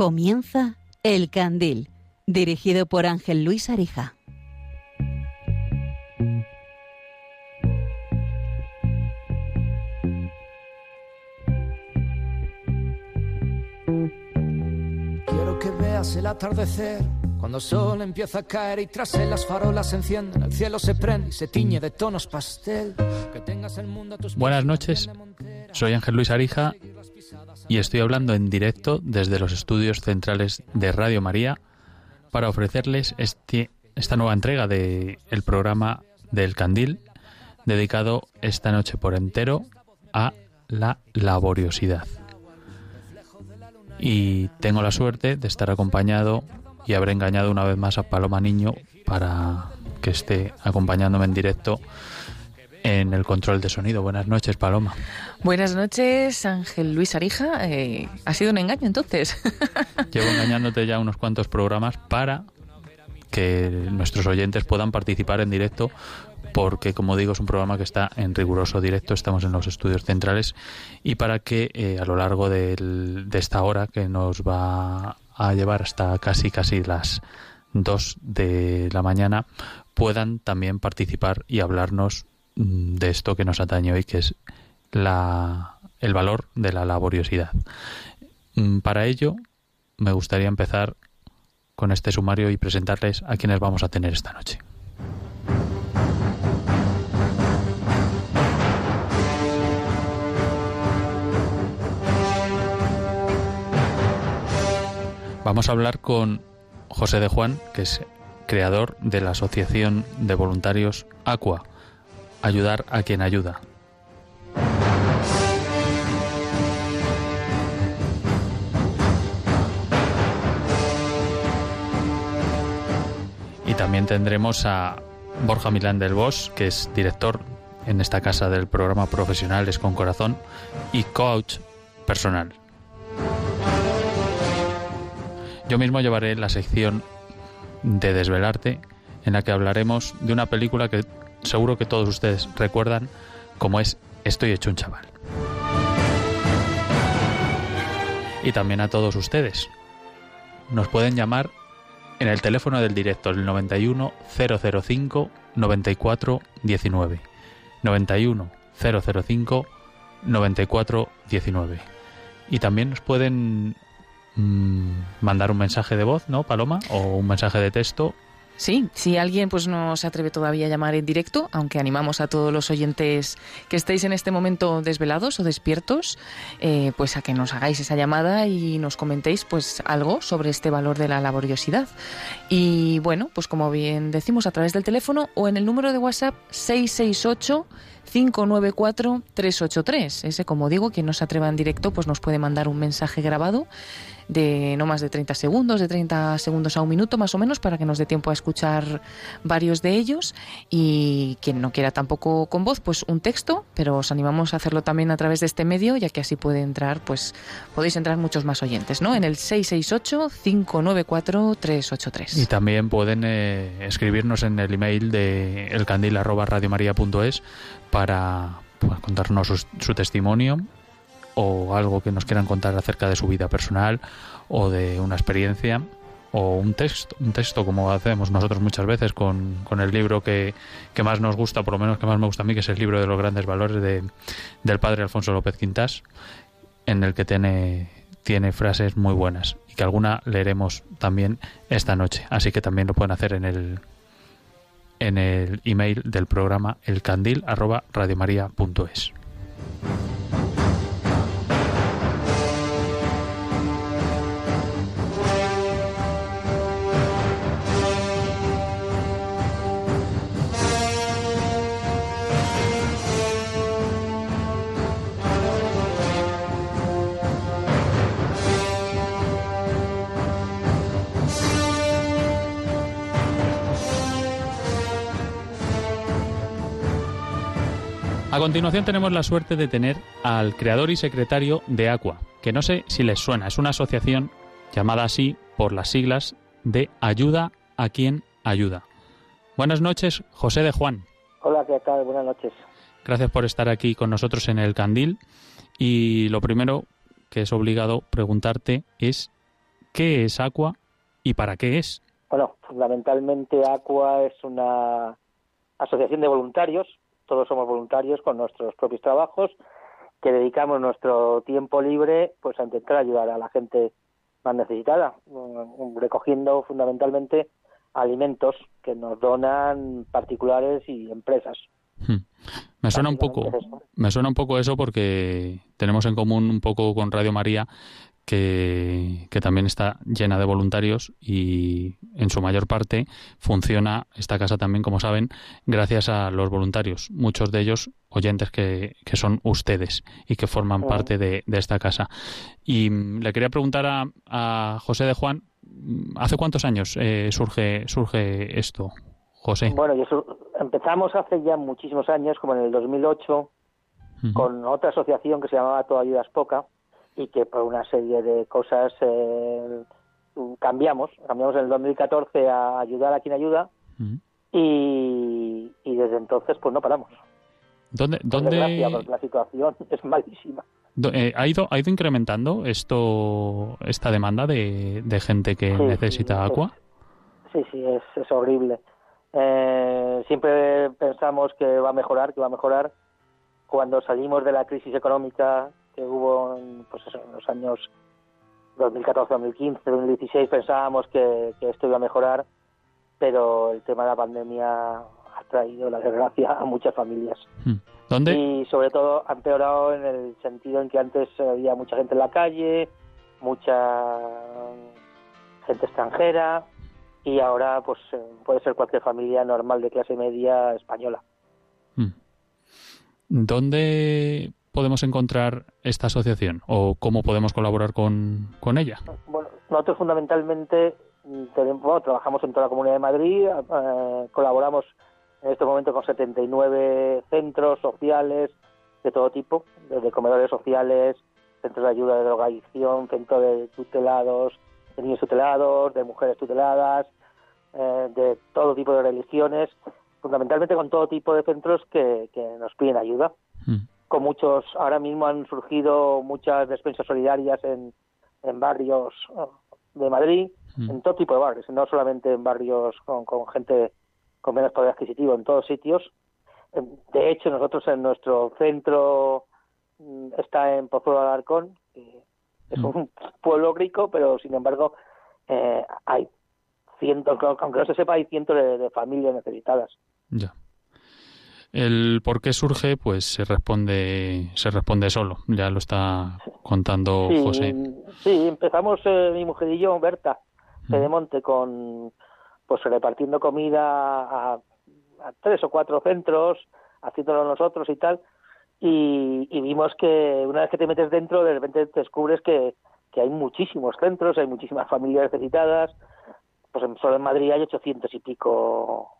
Comienza El Candil, dirigido por Ángel Luis Arija. Quiero que veas el atardecer cuando el sol empieza a caer y tras él las farolas se encienden, el cielo se prende y se tiñe de tonos pastel. Que tengas el mundo a tus Buenas noches, soy Ángel Luis Arija y estoy hablando en directo desde los estudios centrales de Radio María para ofrecerles este, esta nueva entrega del el programa del Candil dedicado esta noche por entero a la laboriosidad. Y tengo la suerte de estar acompañado y habré engañado una vez más a Paloma Niño para que esté acompañándome en directo en el control de sonido. Buenas noches, Paloma. Buenas noches, Ángel Luis Arija. Eh, ha sido un engaño entonces. Llevo engañándote ya unos cuantos programas para que nuestros oyentes puedan participar en directo porque como digo es un programa que está en riguroso directo, estamos en los estudios centrales y para que eh, a lo largo del, de esta hora que nos va a llevar hasta casi casi las 2 de la mañana puedan también participar y hablarnos de esto que nos atañe hoy que es la, el valor de la laboriosidad. Mm, Para ello me gustaría empezar con este sumario y presentarles a quienes vamos a tener esta noche. Vamos a hablar con José de Juan, que es creador de la Asociación de Voluntarios Aqua, Ayudar a quien ayuda. Y también tendremos a Borja Milán del Bosch, que es director en esta casa del programa Profesionales con Corazón y coach personal. Yo mismo llevaré la sección de Desvelarte, en la que hablaremos de una película que seguro que todos ustedes recuerdan, como es Estoy hecho un chaval. Y también a todos ustedes. Nos pueden llamar en el teléfono del directo, el 91 005 94 19. 91 005 94 19. Y también nos pueden mm, mandar un mensaje de voz, ¿no, Paloma? O un mensaje de texto Sí, si alguien pues no se atreve todavía a llamar en directo, aunque animamos a todos los oyentes que estéis en este momento desvelados o despiertos, eh, pues a que nos hagáis esa llamada y nos comentéis pues algo sobre este valor de la laboriosidad. Y bueno, pues como bien decimos a través del teléfono o en el número de WhatsApp 668 594 383. Ese, como digo, quien no se atreva en directo, pues nos puede mandar un mensaje grabado de no más de 30 segundos, de 30 segundos a un minuto más o menos, para que nos dé tiempo a escuchar varios de ellos. Y quien no quiera tampoco con voz, pues un texto, pero os animamos a hacerlo también a través de este medio, ya que así puede entrar, pues podéis entrar muchos más oyentes, ¿no? En el 668-594-383. Y también pueden eh, escribirnos en el email de elcandil@radiomaria.es para pues, contarnos su testimonio o algo que nos quieran contar acerca de su vida personal o de una experiencia o un texto, un texto como hacemos nosotros muchas veces con, con el libro que, que, más nos gusta, por lo menos que más me gusta a mí, que es el libro de los grandes valores de, del padre Alfonso López Quintás, en el que tiene, tiene frases muy buenas y que alguna leeremos también esta noche. Así que también lo pueden hacer en el en el email del programa elcandil@radiomaria.es. continuación tenemos la suerte de tener al creador y secretario de Aqua, que no sé si les suena, es una asociación llamada así por las siglas de Ayuda a quien ayuda. Buenas noches, José de Juan. Hola, ¿qué tal? Buenas noches. Gracias por estar aquí con nosotros en el Candil. Y lo primero que es obligado preguntarte es ¿qué es Aqua y para qué es? Bueno, fundamentalmente Aqua es una asociación de voluntarios, todos somos voluntarios con nuestros propios trabajos, que dedicamos nuestro tiempo libre pues a intentar ayudar a la gente más necesitada, mm, recogiendo fundamentalmente alimentos que nos donan particulares y empresas. Hmm. Me suena un poco, me suena un poco eso porque tenemos en común un poco con Radio María que, también está llena de voluntarios y en su mayor parte funciona esta casa también, como saben, gracias a los voluntarios, muchos de ellos oyentes que, que son ustedes y que forman parte de, esta casa. Y mm, le quería preguntar a, a José de Juan, ¿hace cuántos años eh, surge, surge esto, José? Bueno, empezamos hace ya muchísimos años, como en el 2008, con otra asociación que se llamaba Toda Ayudas Poca, y que por una serie de cosas eh, cambiamos. Cambiamos en el 2014 a ayudar a quien ayuda y, desde entonces pues no paramos. ¿Dónde, dónde... la situación es malísima. Eh, ¿Ha ido, ¿Ha ido incrementando esto esta demanda de, de gente que necesita agua? sí, sí, es, es horrible. Eh, siempre pensamos que va a mejorar, que va a mejorar. Cuando salimos de la crisis económica que hubo en, pues en los años 2014, 2015, 2016, pensábamos que, esto iba a mejorar, pero el tema de la pandemia ha traído la desgracia a muchas familias. Hmm. ¿Dónde? Y sobre todo ha empeorado en el sentido en que antes había mucha gente en la calle, mucha gente extranjera y ahora pues eh, puede ser cualquier familia normal de clase media española. Hmm. ¿Dónde podemos encontrar esta asociación o cómo podemos colaborar con, con ella? Bueno, nosotros fundamentalmente mm, tenemos, trabajamos en toda la Comunidad de Madrid, eh, colaboramos en este momento con 79 centros sociales de todo tipo, desde comedores sociales, centros de ayuda de drogadicción, centros de tutelados, de niños tutelados, de mujeres tuteladas, eh, de todo tipo de religiones, fundamentalmente con todo tipo de centros que, que nos piden ayuda. Mm con muchos, ahora mismo han surgido muchas despensas solidarias en, en barrios oh, de Madrid, mm. en todo tipo de barrios, no solamente en barrios con, con gente con menos poder adquisitivo, en todos sitios. De hecho, nosotros en nuestro centro mm, está en Pozuelo de Alarcón, que es mm. un pueblo rico, pero sin embargo eh, hay cientos, aunque no se sepa, hay cientos de, de familias necesitadas. Ya. El por qué surge, pues se responde, se responde solo. Ya lo está contando José. Sí, empezamos eh, mi mujer y yo, Berta, de Monte, con pues repartiendo comida a, tres o cuatro centros, haciéndolo nosotros y tal. Y, vimos que una vez que te metes dentro, de repente descubres que, que hay muchísimos centros, hay muchísimas familias necesitadas. Pues solo en Madrid hay ochocientos y pico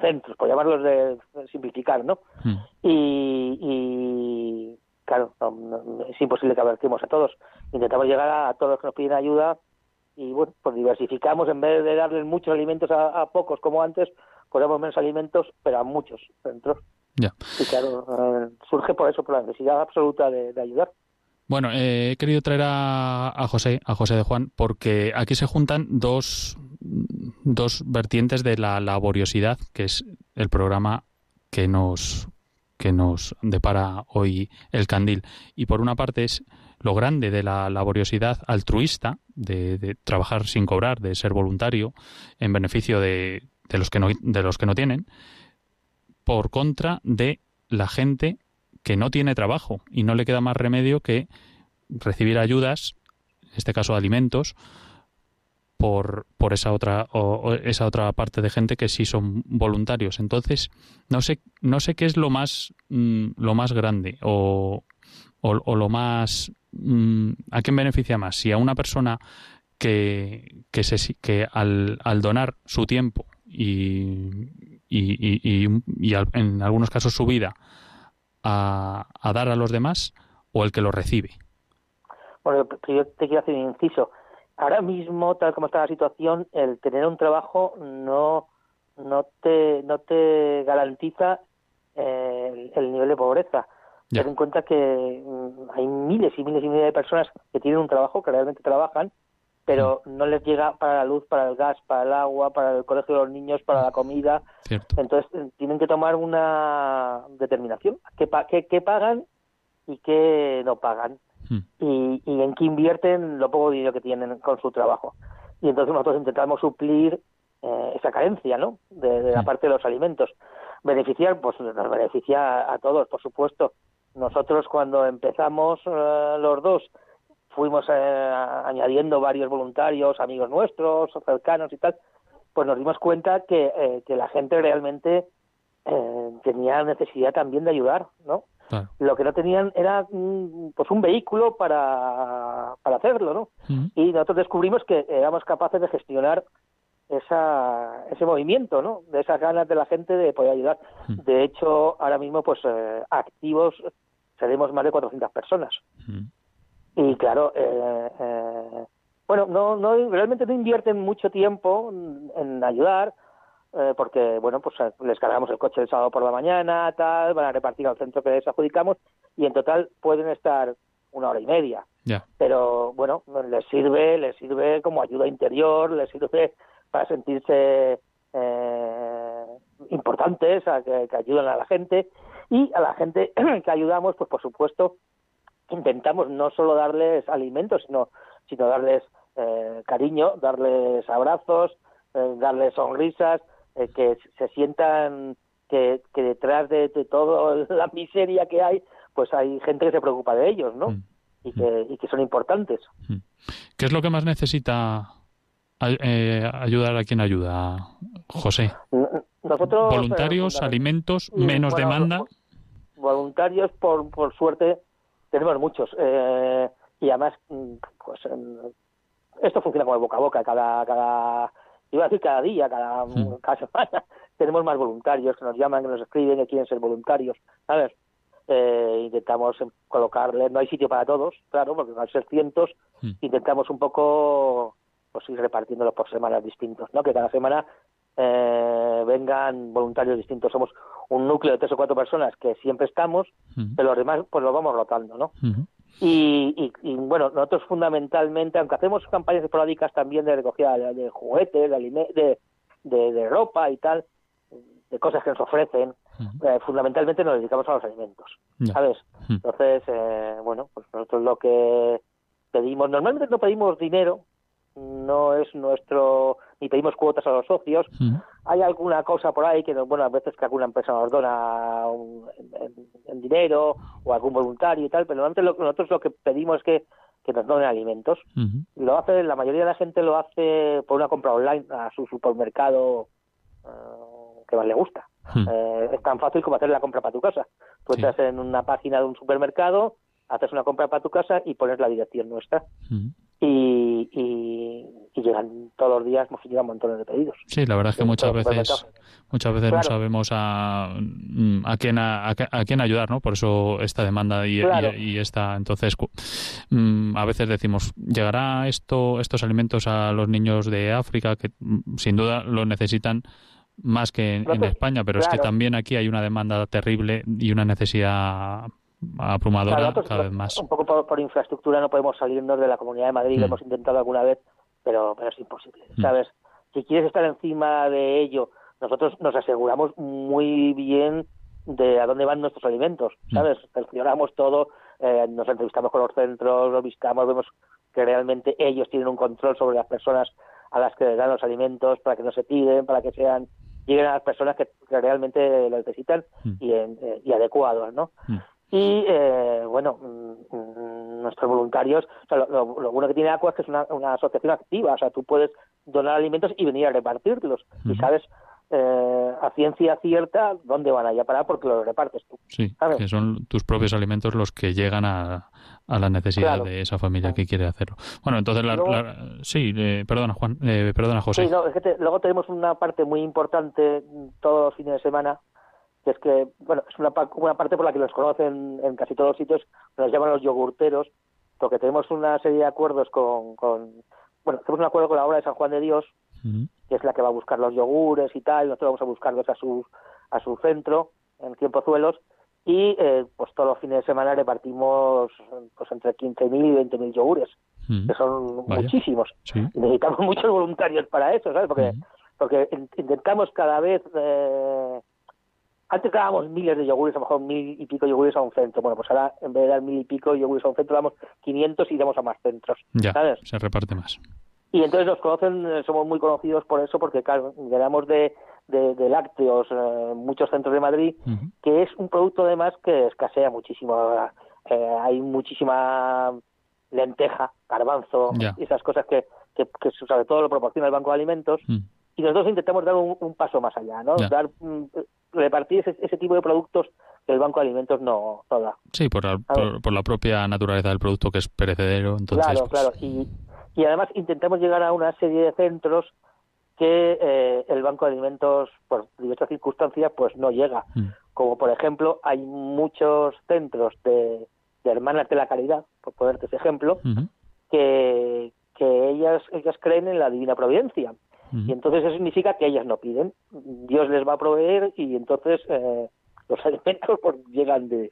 centros, por llamarlos de, simplificar, ¿no? Hmm. Y, claro, es imposible que abarquemos a todos. Intentamos llegar a, todos los que nos piden ayuda y bueno, pues diversificamos, en vez de darles muchos alimentos a, pocos como antes, ponemos menos alimentos, pero a muchos centros. Ya. Y claro, eh, surge por eso, por la necesidad absoluta de, ayudar. Bueno, eh, he querido traer a, a, José, a José de Juan, porque aquí se juntan dos, dos vertientes de la laboriosidad, que es el programa que nos que nos depara hoy el candil. Y por una parte es lo grande de la laboriosidad altruista, de, trabajar sin cobrar, de ser voluntario en beneficio de, de, los que no, de los que no tienen, por contra de la gente que no tiene trabajo y no le queda más remedio que recibir ayudas, en este caso alimentos, por, por esa otra o, esa otra parte de gente que sí son voluntarios. Entonces, no sé no sé qué es lo más mm, lo más grande o, o, lo más mm, a quién beneficia más, si a una persona que que se que al, al donar su tiempo y y, y, y, en algunos casos su vida a, a dar a los demás o el que lo recibe. Bueno, yo te quiero hacer un inciso ahora mismo, tal como está la situación, el tener un trabajo no, no, te, no te garantiza eh, el, nivel de pobreza. Ten en cuenta que mm, hay miles y miles y miles de personas que tienen un trabajo, que realmente trabajan, pero no les llega para la luz, para el gas, para el agua, para el colegio de los niños, para la comida. Cierto. Entonces eh, tienen que tomar una determinación, qué, pa- qué, qué pagan y qué no pagan, Y, y en qué invierten lo poco dinero que tienen con su trabajo. Y entonces nosotros intentamos suplir eh, esa carencia, ¿no? De, de la parte de los alimentos. Beneficiar, pues nos beneficia a, a todos, por supuesto. Nosotros cuando empezamos eh, los dos fuimos eh, añadiendo varios voluntarios, amigos nuestros, cercanos y tal, pues nos dimos cuenta que, eh, que la gente realmente eh, tenía necesidad también de ayudar, ¿no? Claro. Lo que no tenían era mm, pues un vehículo para, para hacerlo, ¿no? Mm. Y nosotros descubrimos que éramos capaces de gestionar esa, ese movimiento, ¿no? De esas ganas de la gente de poder ayudar. Mm. De hecho, ahora mismo, pues eh, activos seremos más de 400 personas. Y claro, eh, eh, bueno, no, no, realmente no invierten mucho tiempo en ayudar, eh, porque, bueno, pues eh, les cargamos el coche el sábado por la mañana, tal, van a repartir al centro que les adjudicamos, y en total pueden estar una hora y media. Pero, bueno, les sirve, les sirve como ayuda interior, les sirve para sentirse eh, importantes, a que, que ayudan a la gente, y a la gente que ayudamos, pues por supuesto, intentamos no solo darles alimentos, sino, sino darles eh, cariño, darles abrazos, eh, darles sonrisas, eh, que se sientan que, que detrás de, de toda la miseria que hay, pues hay gente que se preocupa de ellos, ¿no? Mm. Y, que, y que son importantes. ¿Qué es lo que más necesita eh, ayudar a quien ayuda, José? Nosotros... Voluntarios, eh, alimentos, y, menos bueno, demanda. voluntarios por, por suerte tenemos muchos eh, y además mm, pues esto funciona como boca a boca cada cada iba a decir cada día cada, Hmm. cada semana tenemos más voluntarios que nos llaman que nos escriben que quieren ser voluntarios sabes eh, intentamos colocarle no hay sitio para todos claro porque al ser cientos Hmm. intentamos un poco pues ir repartiéndolos por semanas distintos no que cada semana eh, vengan voluntarios distintos somos un núcleo de tres o cuatro personas que siempre estamos Mm. pero los demás pues los vamos rotando, ¿no? Mm. Y, y, y, bueno, nosotros fundamentalmente, aunque hacemos campañas esporádicas también de recogida de, de juguetes, de, de, de, ropa y tal, de cosas que nos ofrecen, eh, fundamentalmente nos dedicamos a los alimentos. ¿sabes? Entonces, eh, bueno, pues nosotros lo que pedimos, normalmente no pedimos dinero, no es nuestro, ni pedimos cuotas a los socios. Hay alguna cosa por ahí que, bueno, a veces que alguna empresa nos dona un- en, en dinero o algún voluntario y tal, pero antes lo, nosotros lo que pedimos es que, que nos donen alimentos. Mm. Lo hace, la mayoría de la gente lo hace por una compra online a su supermercado eh, que más le gusta. Mm. Eh, es tan fácil como hacer la compra para tu casa. Tú Sí. entras en una página de un supermercado, haces una compra para tu casa y pones la dirección nuestra. Y, y, y llegan todos los días, nos llegan montones de pedidos. Sí, la verdad es que muchas veces muchas veces no sabemos a, mm, a quién a, a quién ayudar, ¿no? Por eso esta demanda y, Claro. y, y esta entonces mm, a veces decimos llegará esto estos alimentos a los niños de África que mm, sin duda lo necesitan más que en, España, pero es que también aquí hay una demanda terrible y una necesidad abrumadora nosotros, cada vez más. Un poco por, por infraestructura no podemos salirnos de la Comunidad de Madrid, Mm. lo hemos intentado alguna vez, pero, pero es imposible, Mm. ¿sabes? Si quieres estar encima de ello, nosotros nos aseguramos muy bien de a dónde van nuestros alimentos, Mm. ¿sabes? Cercioramos todo, eh, nos entrevistamos con los centros, los visitamos, vemos que realmente ellos tienen un control sobre las personas a las que les dan los alimentos para que no se tiren, para que sean lleguen a las personas que, que realmente lo necesitan Mm. y, en- eh, y adecuados, ¿no? Y eh, bueno, mm, mm, nuestros voluntarios, o sea, lo, lo- lo bueno que tiene Aqua es que es una, una asociación activa, o sea, tú puedes donar alimentos y venir a repartirlos y sabes eh, a ciencia cierta dónde van a ir a parar porque los repartes tú. Sí, ¿sabes? que son tus propios alimentos los que llegan a, a la necesidad Claro. de esa familia que quiere hacerlo. Bueno, entonces, la, Luego- la- sí, eh, perdona Juan, eh, perdona José. Sí, no, es que te- luego tenemos una parte muy importante todos los fines de semana, que es que, bueno, es una, una parte por la que nos conocen en casi todos los sitios, nos llaman los yogurteros, porque tenemos una serie de acuerdos con, con bueno, tenemos un acuerdo con la obra de San Juan de Dios, que es la que va a buscar los yogures y tal, y nosotros vamos a buscarlos a su, a su centro, en Tiempozuelos, y eh, pues todos los fines de semana repartimos pues entre 15.000 y 20.000 yogures que son muchísimos. Necesitamos muchos voluntarios para eso, ¿sabes? Porque, porque intentamos cada vez... Eh, antes dábamos miles de yogures, a lo mejor mil y pico yogures a un centro. Bueno, pues ahora en vez de dar mil y pico yogures a un centro, damos 500 y damos a más centros. Ya, ¿sabes? se reparte más. Y entonces nos conocen, eh, somos muy conocidos por eso, porque claro, llenamos de, de, lácteos eh, muchos centros de Madrid, que es un producto además que escasea muchísimo. Eh, hay muchísima lenteja, garbanzo, y esas cosas que, que, sobre todo lo proporciona el Banco de Alimentos. Mm. Y nosotros intentamos dar un, paso más allá, ¿no? Dar, mm, repartir ese, ese, tipo de productos que el Banco de Alimentos no, da. Sí, por la, por, la propia naturaleza del producto que es perecedero. Entonces, claro, pues claro. Y, y además intentamos llegar a una serie de centros que eh, el Banco de Alimentos, por diversas circunstancias, pues no llega. Mm. Como por ejemplo, hay muchos centros de, hermanas de la caridad, por ponerte ese ejemplo, que, que ellas, ellas creen en la divina providencia. Y entonces eso significa que ellas no piden. Dios les va a proveer y entonces eh, los alimentos pues, llegan de,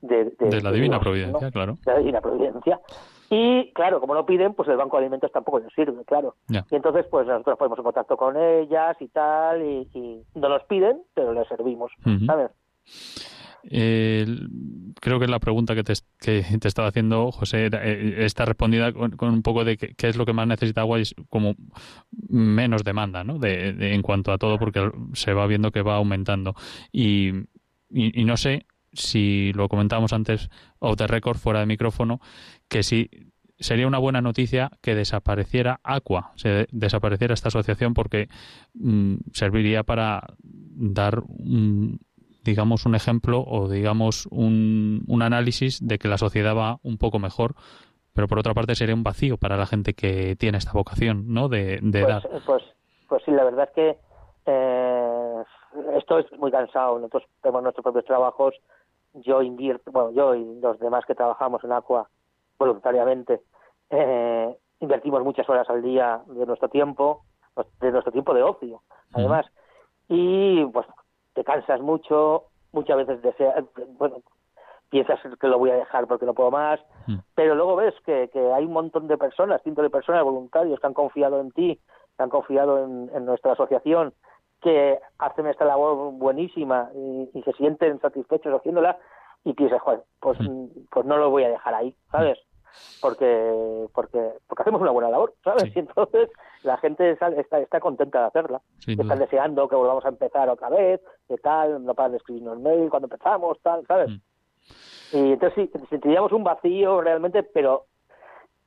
de, la divina providencia, claro. De la divina providencia. Y claro, como no piden, pues el Banco de Alimentos tampoco les sirve, claro. Y entonces, pues nosotros ponemos en contacto con ellas y tal, y, no nos piden, pero les servimos, ¿sabes? Creo que la pregunta que te, que te estaba haciendo, José, eh, está respondida con, un poco de qué, es lo que más necesita agua y es como menos demanda, ¿no? De, en cuanto a todo, porque se va viendo que va aumentando. Y, y, no sé si lo comentábamos antes, o de récord fuera de micrófono, que si sería una buena noticia que desapareciera Aqua, se desapareciera esta asociación porque mm, serviría para dar digamos un ejemplo o digamos un, un, análisis de que la sociedad va un poco mejor pero por otra parte sería un vacío para la gente que tiene esta vocación no de, de pues, dar pues pues sí la verdad es que eh, esto es muy cansado nosotros tenemos nuestros propios trabajos yo invierto bueno yo y los demás que trabajamos en Aqua voluntariamente. Eh, invertimos muchas horas al día de nuestro tiempo, de nuestro tiempo de ocio, además. Y pues te cansas mucho, muchas veces deseas, bueno, piensas que lo voy a dejar porque no puedo más, pero luego ves que, que, hay un montón de personas, cientos de personas, voluntarios, que han confiado en ti, que han confiado en, nuestra asociación, que hacen esta labor buenísima y, y se sienten satisfechos haciéndola y piensas, joder, pues, pues no lo voy a dejar ahí, ¿sabes? porque porque porque hacemos una buena labor, ¿sabes? Y entonces la gente está, está, contenta de hacerla. están deseando que volvamos a empezar otra vez, que tal, no paran de escribirnos mail cuando empezamos, tal, ¿sabes? Mm. Y entonces sí, sentiríamos un vacío realmente, pero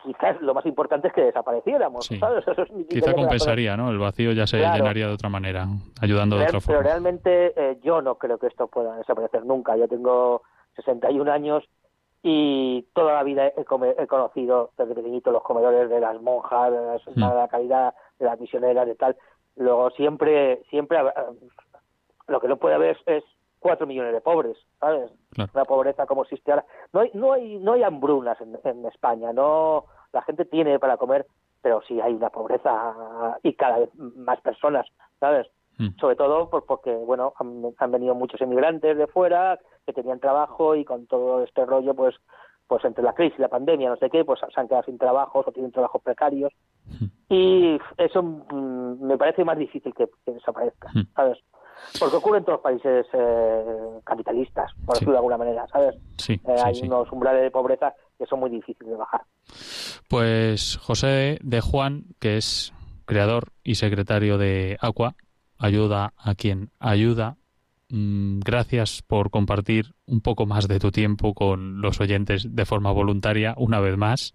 quizás lo más importante es que desapareciéramos, ¿sabes? Eso Quizá compensaría, ¿no? El vacío ya se llenaría de otra manera, ayudando de otra forma. Pero realmente eh, yo no creo que esto pueda desaparecer nunca. Yo tengo 61 años y toda la vida he, conocido desde pequeñito los comedores de las monjas, de, las, de la calidad, de las misioneras, de tal. Luego siempre, siempre lo que no puede haber es cuatro millones de pobres, ¿sabes? Una pobreza como existe ahora. No hay, no hay, no hay hambrunas en, España, no, la gente tiene para comer, pero sí hay una pobreza y cada vez más personas, ¿sabes? Mm. Sobre todo pues porque, bueno, han, venido muchos inmigrantes de fuera que tenían trabajo y con todo este rollo, pues, pues entre la crisis y la pandemia, no sé qué, pues se han quedado sin trabajos o tienen trabajos precarios. Mm. Y eso mm, me parece más difícil que, desaparezca, ¿sabes? Porque ocurre en todos los países eh, capitalistas, por decirlo de alguna manera, ¿sabes? Sí, eh, hay unos umbrales de pobreza que son muy difíciles de bajar. Pues José de Juan, que es creador y secretario de Aqua, ayuda a quien ayuda. Mm, gracias por compartir un poco más de tu tiempo con los oyentes de forma voluntaria, una vez más,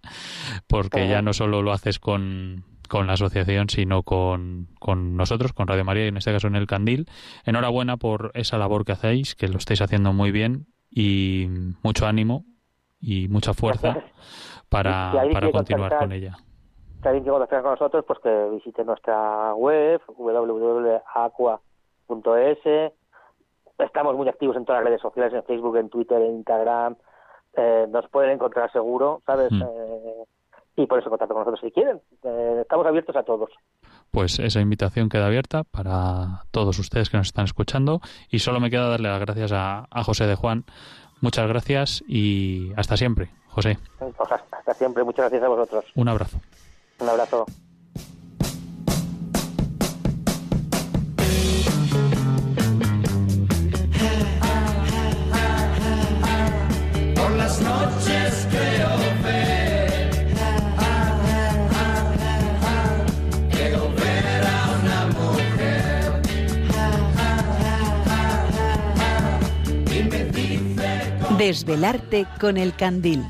porque ya no solo lo haces con, con la asociación, sino con, con, nosotros, con Radio María y en este caso en el Candil. Enhorabuena por esa labor que hacéis, que lo estáis haciendo muy bien y mucho ánimo y mucha fuerza para, para continuar con ella que alguien quiera contactar con nosotros, pues que visite nuestra web www.aqua.es. Estamos muy activos en todas las redes sociales, en Facebook, en Twitter, en Instagram. Eh, nos pueden encontrar seguro, ¿sabes? Mm. Eh, y por eso contacto con nosotros si quieren. Eh, estamos abiertos a todos. Pues esa invitación queda abierta para todos ustedes que nos están escuchando. Y solo me queda darle las gracias a, a José de Juan. Muchas gracias y hasta siempre. José. Pues hasta, hasta siempre. Muchas gracias a vosotros. Un abrazo. Un abrazo. Por las noches creo ver. Creo ver a una mujer. Y me dice Desvelarte con el candil.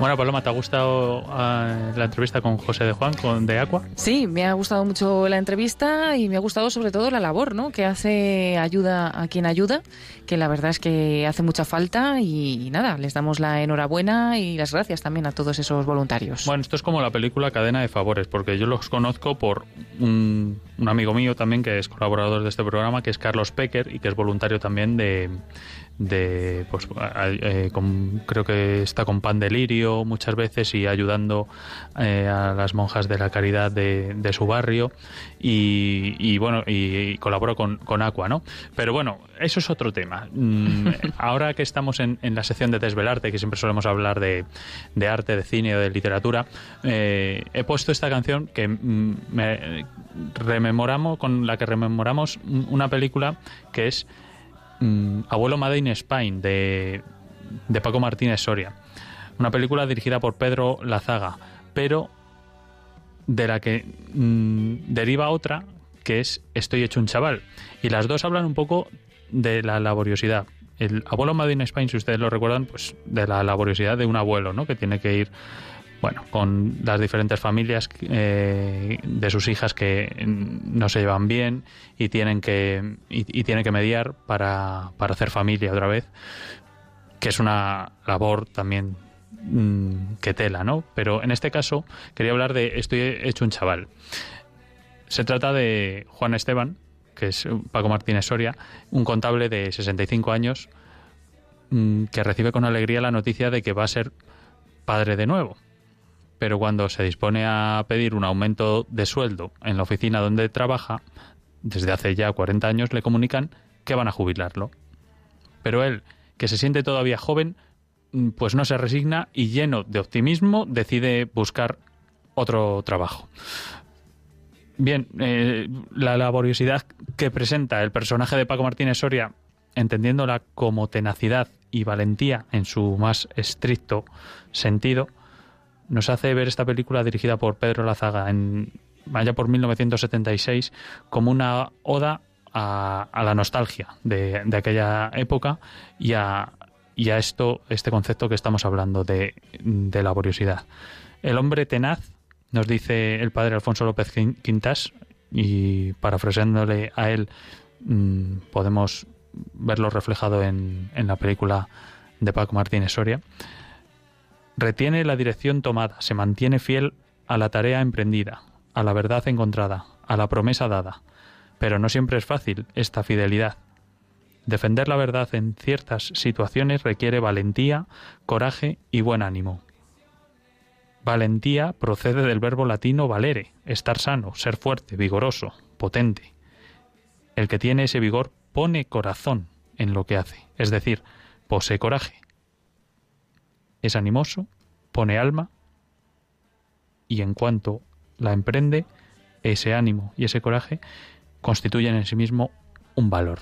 Bueno, Paloma, ¿te ha gustado ah, la entrevista con José de Juan, con de Aqua? Sí, me ha gustado mucho la entrevista y me ha gustado sobre todo la labor, ¿no? Que hace ayuda a quien ayuda, que la verdad es que hace mucha falta y, nada, les damos la enhorabuena y las gracias también a todos esos voluntarios. Bueno, esto es como la película Cadena de Favores, porque yo los conozco por un, un amigo mío también que es colaborador de este programa, que es Carlos Pecker y que es voluntario también de, de pues eh, con- creo que está con Pan de Lirio muchas veces y ayudando eh, a las monjas de la caridad de, de su barrio y, y, bueno y, y colabora con, con Aqua, ¿no? Pero bueno, eso es otro tema. Mm, ahora que estamos en, en la sección de Desvelarte, que siempre solemos hablar de, de arte, de cine o de literatura, eh, he puesto esta canción que mm, me rememoramos, con la que rememoramos una película que es mm, Abuelo Made in Spain de, de Paco Martínez Soria. Una película dirigida por Pedro Lazaga, pero de la que mm, deriva otra que es Estoy hecho un chaval. Y las dos hablan un poco de la laboriosidad. El abuelo Made in Spain, si ustedes lo recuerdan, pues de la laboriosidad de un abuelo, ¿no? Que tiene que ir bueno, con las diferentes familias eh, de sus hijas que no se llevan bien y tienen que y, y tienen que mediar para, para hacer familia otra vez, que es una labor también mm, que tela, ¿no? Pero en este caso quería hablar de Estoy hecho un chaval. Se trata de Juan Esteban, que es Paco Martínez Soria, un contable de 65 años mm, que recibe con alegría la noticia de que va a ser padre de nuevo pero cuando se dispone a pedir un aumento de sueldo en la oficina donde trabaja, desde hace ya 40 años le comunican que van a jubilarlo. Pero él, que se siente todavía joven, mm, pues no se resigna y lleno de optimismo decide buscar otro trabajo. Bien, eh, la laboriosidad que presenta el personaje de Paco Martínez Soria, entendiéndola como tenacidad y valentía en su más estricto sentido, nos hace ver esta película dirigida por Pedro Lazaga en allá por 1976 como una oda a, la nostalgia de, aquella época y a, y a esto este concepto que estamos hablando de, laboriosidad. El hombre tenaz, nos dice el padre Alfonso López Quin- Quintas, y parafraseándole a él, mm, podemos verlo reflejado en, en la película de Paco Martínez Soria. Retiene la dirección tomada, se mantiene fiel a la tarea emprendida, a la verdad encontrada, a la promesa dada. Pero no siempre es fácil esta fidelidad. Defender la verdad en ciertas situaciones requiere valentía, coraje y buen ánimo. Valentía procede del verbo latino valere, estar sano, ser fuerte, vigoroso, potente. El que tiene ese vigor pone corazón en lo que hace, es decir, posee coraje. Es animoso, pone alma y en cuanto la emprende, ese ánimo y ese coraje constituyen en sí mismo un valor.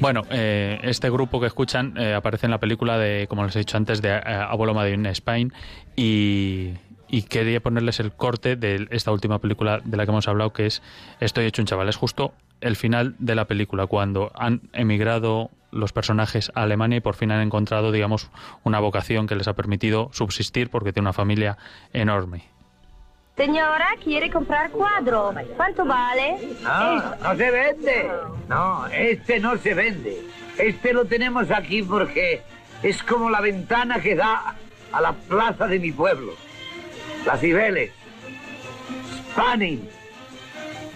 Bueno, eh, este grupo que escuchan eh, aparece en la película de, como les he dicho antes, de eh, Abuelo Made in Spain y, y quería ponerles el corte de esta última película de la que hemos hablado, que es Estoy hecho un chaval. Es justo el final de la película, cuando han emigrado los personajes a Alemania y por fin han encontrado, digamos, una vocación que les ha permitido subsistir porque tiene una familia enorme. Señora, ¿quiere comprar cuadro? ¿Cuánto vale? No, no se vende. No, este no se vende. Este lo tenemos aquí porque es como la ventana que da a la plaza de mi pueblo. Las Cibeles. Spanning.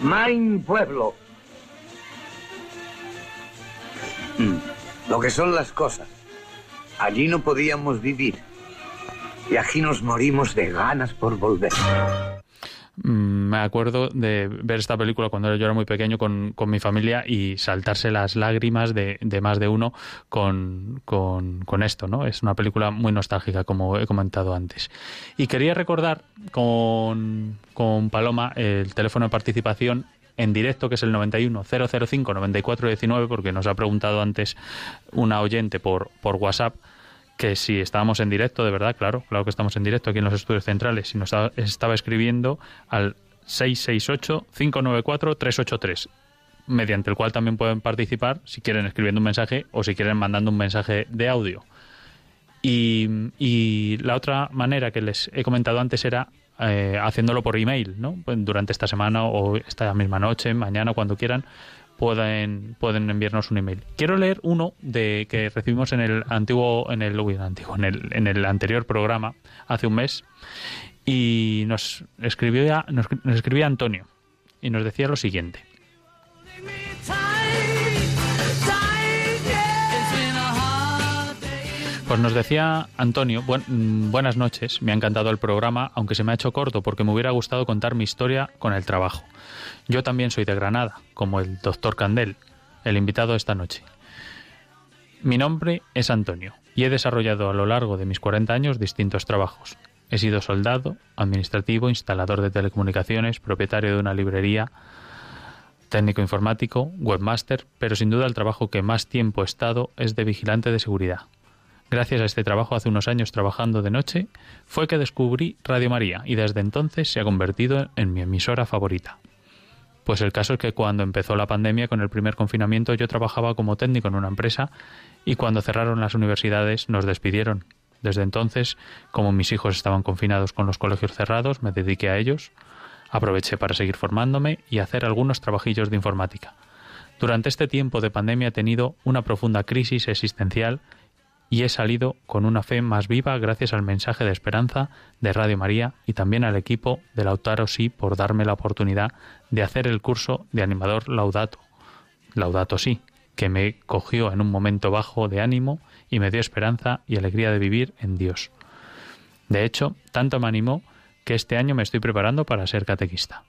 Main pueblo. Mm. Lo que son las cosas. Allí no podíamos vivir. Y aquí nos morimos de ganas por volver. Mm, me acuerdo de ver esta película cuando yo era muy pequeño con, con mi familia y saltarse las lágrimas de, de más de uno con, con, con, esto, ¿no? Es una película muy nostálgica, como he comentado antes. Y quería recordar con, con Paloma el teléfono de participación en directo, que es el 91 005 9419, porque nos ha preguntado antes una oyente por, por WhatsApp que si estábamos en directo, de verdad, claro, claro que estamos en directo aquí en los estudios centrales, y nos estaba escribiendo al 668-594-383, mediante el cual también pueden participar si quieren escribiendo un mensaje o si quieren mandando un mensaje de audio. Y, y la otra manera que les he comentado antes era eh, haciéndolo por email, ¿no? Pues durante esta semana o esta misma noche, mañana, cuando quieran, pueden, pueden enviarnos un email. Quiero leer uno de que recibimos en el antiguo, en el, antiguo, en el, en el anterior programa, hace un mes, y nos escribió, nos escribía Antonio, y nos decía lo siguiente. Pues nos decía Antonio, mm, buenas noches, me ha encantado el programa, aunque se me ha hecho corto porque me hubiera gustado contar mi historia con el trabajo. Yo también soy de Granada, como el doctor Candel, el invitado esta noche. Mi nombre es Antonio y he desarrollado a lo largo de mis 40 años distintos trabajos. He sido soldado, administrativo, instalador de telecomunicaciones, propietario de una librería, técnico informático, webmaster, pero sin duda el trabajo que más tiempo he estado es de vigilante de seguridad. Gracias a este trabajo hace unos años trabajando de noche, fue que descubrí Radio María y desde entonces se ha convertido en mi emisora favorita. Pues el caso es que cuando empezó la pandemia con el primer confinamiento yo trabajaba como técnico en una empresa y cuando cerraron las universidades nos despidieron. Desde entonces, como mis hijos estaban confinados con los colegios cerrados, me dediqué a ellos, aproveché para seguir formándome y hacer algunos trabajillos de informática. Durante este tiempo de pandemia he tenido una profunda crisis existencial y he salido con una fe más viva gracias al mensaje de esperanza de Radio María y también al equipo de Lautaro Sí por darme la oportunidad de hacer el curso de animador Laudato. Laudato Sí, que me cogió en un momento bajo de ánimo y me dio esperanza y alegría de vivir en Dios. De hecho, tanto me animó que este año me estoy preparando para ser catequista.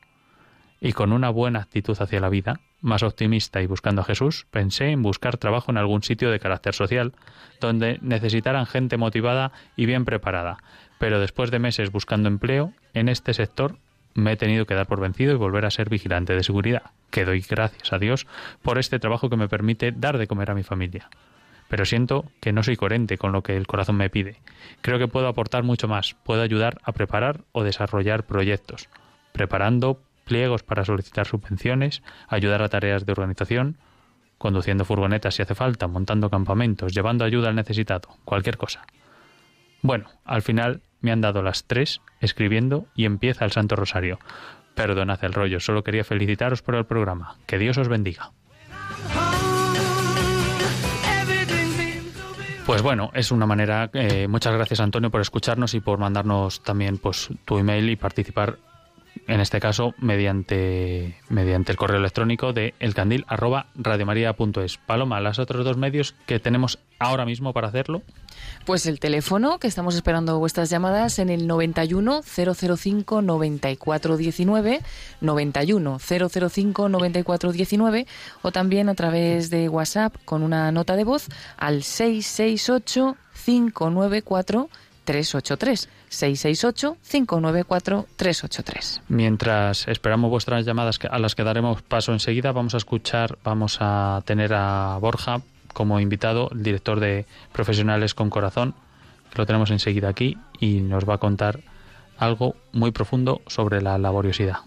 Y con una buena actitud hacia la vida, más optimista y buscando a Jesús, pensé en buscar trabajo en algún sitio de carácter social, donde necesitaran gente motivada y bien preparada. Pero después de meses buscando empleo, en este sector me he tenido que dar por vencido y volver a ser vigilante de seguridad, que doy gracias a Dios por este trabajo que me permite dar de comer a mi familia. Pero siento que no soy coherente con lo que el corazón me pide. Creo que puedo aportar mucho más, puedo ayudar a preparar o desarrollar proyectos, preparando pliegos para solicitar subvenciones, ayudar a tareas de organización, conduciendo furgonetas si hace falta, montando campamentos, llevando ayuda al necesitado, cualquier cosa. Bueno, al final me han dado las tres escribiendo y empieza el Santo Rosario. Perdonad el rollo, solo quería felicitaros por el programa. Que Dios os bendiga. Pues bueno, es una manera. Eh, muchas gracias Antonio por escucharnos y por mandarnos también pues tu email y participar en este caso mediante, mediante el correo electrónico de elcandil@radiomaria.es. Paloma, las otros dos medios que tenemos ahora mismo para hacerlo. Pues el teléfono, que estamos esperando vuestras llamadas en el 91 005 9419, 91 005 9419, o también a través de WhatsApp con una nota de voz al 668 594 383. 668-594-383. Mientras esperamos vuestras llamadas a las que daremos paso enseguida, vamos a escuchar, vamos a tener a Borja como invitado, el director de Profesionales con Corazón, que lo tenemos enseguida aquí y nos va a contar algo muy profundo sobre la laboriosidad.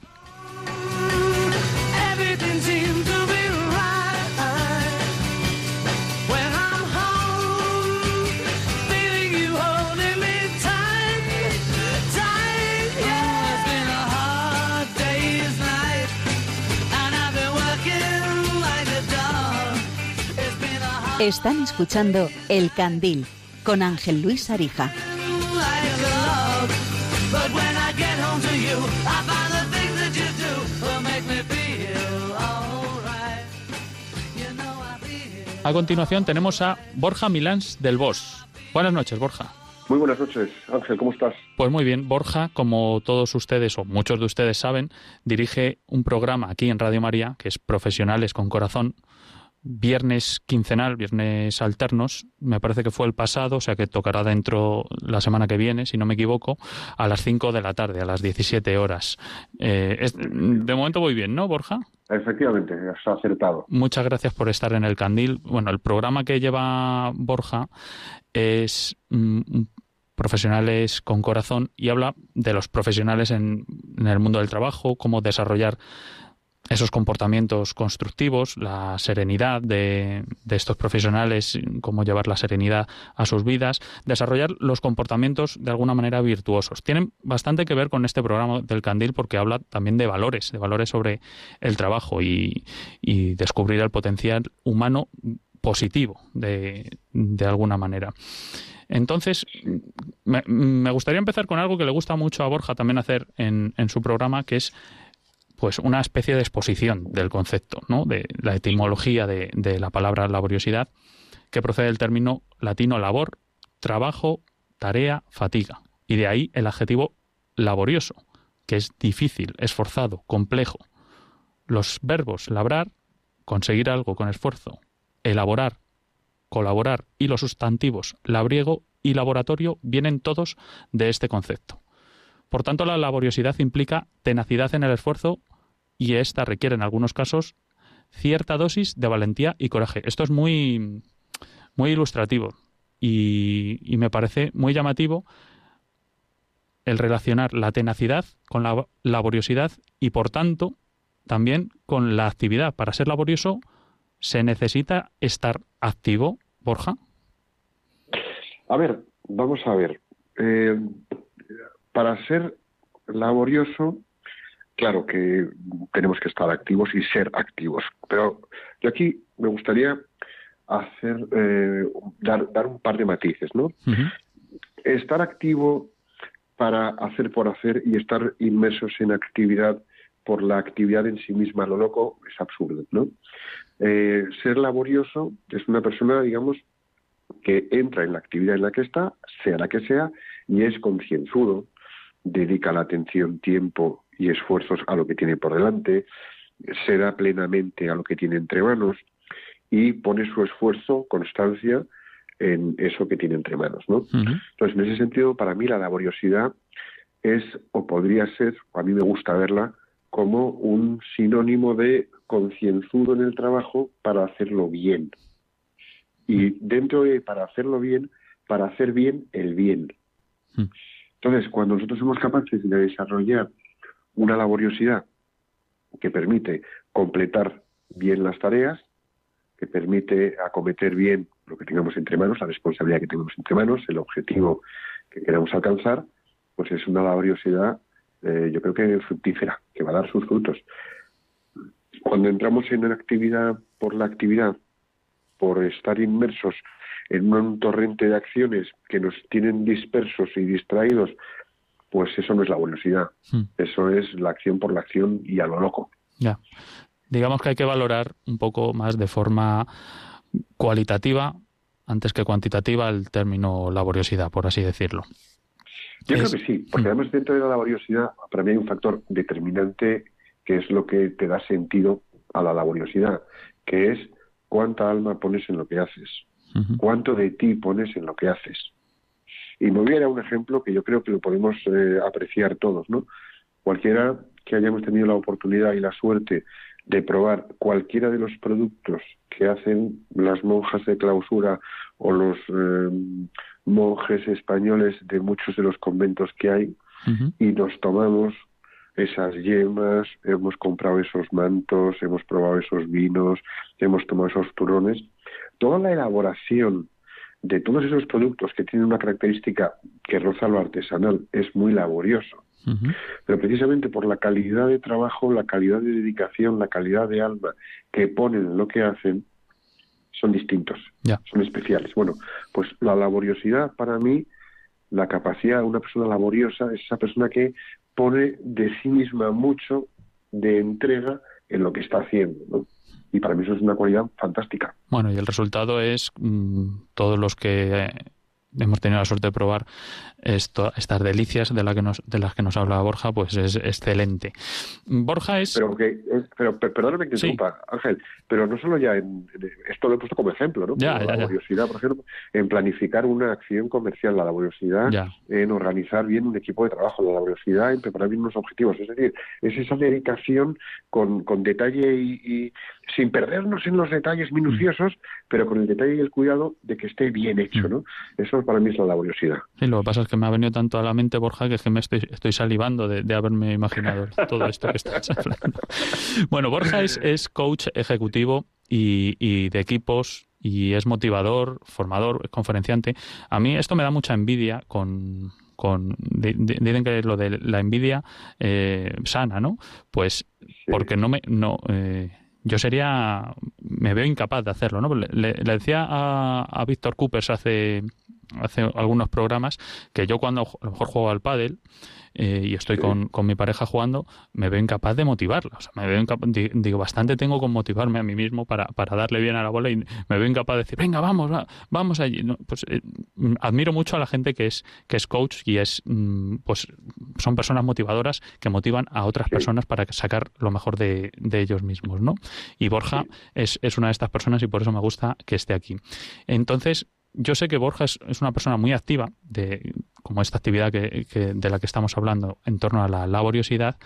Están escuchando El Candil con Ángel Luis Arija. A continuación tenemos a Borja Milans del Bosch. Buenas noches, Borja. Muy buenas noches, Ángel, ¿cómo estás? Pues muy bien, Borja, como todos ustedes o muchos de ustedes saben, dirige un programa aquí en Radio María que es Profesionales con Corazón, viernes quincenal, viernes alternos, me parece que fue el pasado, o sea que tocará dentro la semana que viene, si no me equivoco, a las 5 de la tarde, a las 17 horas. Eh, de momento voy bien, ¿no, Borja? Efectivamente, has acertado. Muchas gracias por estar en el Candil. Bueno, el programa que lleva Borja es mm, profesionales con corazón y habla de los profesionales en, en el mundo del trabajo, cómo desarrollar esos comportamientos constructivos, la serenidad de, estos profesionales, cómo llevar la serenidad a sus vidas, desarrollar los comportamientos de alguna manera virtuosos. Tienen bastante que ver con este programa del Candil porque habla también de valores, de valores sobre el trabajo y, descubrir el potencial humano positivo de, alguna manera. Entonces, me, gustaría empezar con algo que le gusta mucho a Borja también hacer en, en su programa, que es pues una especie de exposición del concepto, ¿no? de la etimología de, la palabra laboriosidad, que procede del término latino labor, trabajo, tarea, fatiga, y de ahí el adjetivo laborioso, que es difícil, esforzado, complejo. Los verbos labrar, conseguir algo con esfuerzo, elaborar, colaborar y los sustantivos labriego y laboratorio vienen todos de este concepto. Por tanto, la laboriosidad implica tenacidad en el esfuerzo y esta requiere en algunos casos cierta dosis de valentía y coraje. Esto es muy, muy ilustrativo y, me parece muy llamativo el relacionar la tenacidad con la laboriosidad y por tanto también con la actividad. Para ser laborioso se necesita estar activo, Borja. A ver, vamos a ver. Eh, para ser laborioso claro que tenemos que estar activos y ser activos. Pero yo aquí me gustaría hacer eh, dar, dar, un par de matices, ¿no? Estar activo para hacer por hacer y estar inmersos en actividad por la actividad en sí misma, lo loco, es absurdo, ¿no? Eh, ser laborioso es una persona, digamos, que entra en la actividad en la que está, sea la que sea, y es concienzudo, dedica la atención, tiempo y esfuerzos a lo que tiene por delante, se da plenamente a lo que tiene entre manos y pone su esfuerzo, constancia en eso que tiene entre manos, ¿no? Entonces, en ese sentido, para mí la laboriosidad es o podría ser, a mí me gusta verla como un sinónimo de concienzudo en el trabajo para hacerlo bien. Y dentro de para hacerlo bien, para hacer bien el bien. Entonces, cuando nosotros somos capaces de desarrollar una laboriosidad que permite completar bien las tareas, que permite acometer bien lo que tengamos entre manos, la responsabilidad que tenemos entre manos, el objetivo que queramos alcanzar, pues es una laboriosidad, eh, yo creo que fructífera, que va a dar sus frutos. Cuando entramos en una actividad por la actividad, por estar inmersos en un torrente de acciones que nos tienen dispersos y distraídos pues eso no es la. Hmm. Eso es la acción por la acción y a lo loco. Ya. Digamos que hay que valorar un poco más de forma cualitativa antes que cuantitativa el término laboriosidad, por así decirlo. Yo creo que sí, porque hmm. además dentro de la laboriosidad para mí hay un factor determinante que es lo que te da sentido a la laboriosidad, que es cuánta alma pones en lo que haces, cuánto de ti pones en lo que haces. Y me voy a un ejemplo que yo creo que lo podemos eh, apreciar todos, ¿no? Cualquiera que hayamos tenido la oportunidad y la suerte de probar cualquiera de los productos que hacen las monjas de clausura o los eh, monjes españoles de muchos de los conventos que hay y nos tomamos esas yemas, hemos comprado esos mantos, hemos probado esos vinos, hemos tomado esos turrones, toda la elaboración de todos esos productos que tienen una característica que roza lo artesanal, es muy laborioso. Pero precisamente por la calidad de trabajo, la calidad de dedicación, la calidad de alma que ponen en lo que hacen, son distintos, son especiales. Bueno, pues la laboriosidad para mí, la capacidad de una persona laboriosa es esa persona que pone de sí misma mucho de entrega en lo que está haciendo. Y para mí eso es una cualidad fantástica. Bueno, y el resultado es mm, todos los que hemos tenido la suerte de probar esto, estas delicias de, la que nos, de las que nos habla Borja, pues es excelente. Borja es... Pero, que, pero, perdóname que interrumpa, Ángel, pero no solo ya en, Esto lo he puesto como ejemplo, ¿no? Ya, la laboriosidad, por ejemplo, en planificar una acción comercial, la laboriosidad en organizar bien un equipo de trabajo, la laboriosidad en preparar bien unos objetivos. Es decir, es esa dedicación con, con detalle y, sin perdernos en los detalles minuciosos, pero con el detalle y el cuidado de que esté bien hecho, ¿no? Eso para mí es la laboriosidad. Sí, lo que pasa es que me ha venido tanto a la mente, Borja, que es que me estoy, estoy salivando de, haberme imaginado todo esto que estás hablando. Bueno, Borja es, es coach ejecutivo y, y de equipos y es motivador, formador, es conferenciante. A mí esto me da mucha envidia con, con dicen que lo de la envidia eh, sana, ¿no? Pues porque no me no eh, yo sería me veo incapaz de hacerlo, ¿no? Le, decía a, a Víctor Coopers hace hace algunos programas que yo cuando a lo mejor juego al pádel eh, y estoy con, con, mi pareja jugando, me veo incapaz de motivarla. O sea, me veo incapaz, digo, bastante tengo con motivarme a mí mismo para, para darle bien a la bola y me veo incapaz de decir, venga, vamos, vamos allí. pues eh, admiro mucho a la gente que es, que es coach y es, mm, pues son personas motivadoras que motivan a otras personas para sacar lo mejor de, de ellos mismos, ¿no? Y Borja es, es una de estas personas y por eso me gusta que esté aquí. Entonces, yo sé que Borja es, una persona muy activa, de, como esta actividad que, de la que estamos hablando en torno a la laboriosidad,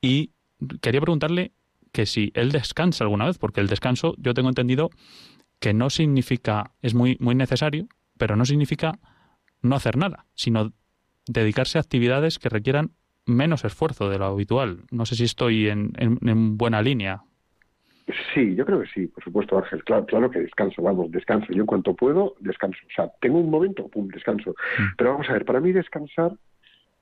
y quería preguntarle que si él descansa alguna vez, porque el descanso yo tengo entendido que no significa, es muy, muy necesario, pero no significa no hacer nada, sino dedicarse a actividades que requieran menos esfuerzo de lo habitual. No sé si estoy en, en buena línea Sí, yo creo que sí, por supuesto, Ángel. Claro, claro que descanso, vamos, descanso. Yo en cuanto puedo, descanso. O sea, tengo un momento, pum, descanso. Mm. Pero vamos a ver, para mí descansar,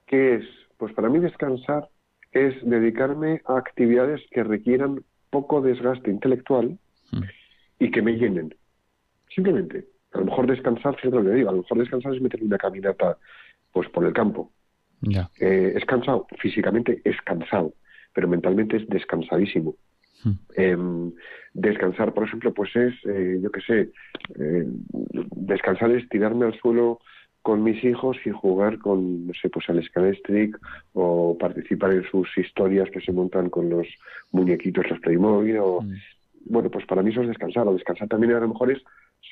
¿qué es? Pues para mí descansar es dedicarme a actividades que requieran poco desgaste intelectual mm. y que me llenen. Simplemente. A lo mejor descansar, fíjate lo que digo, a lo mejor descansar es meter una caminata pues por el campo. Ya. Eh, es cansado, físicamente es cansado, pero mentalmente es descansadísimo. Eh, descansar, por ejemplo, pues es, eh, yo qué sé, eh, descansar es tirarme al suelo con mis hijos y jugar con, no sé, pues al Scalestric o participar en sus historias que se montan con los muñequitos, los Playmobil o... Mm. Bueno, pues para mí eso es descansar. O descansar también a lo mejor es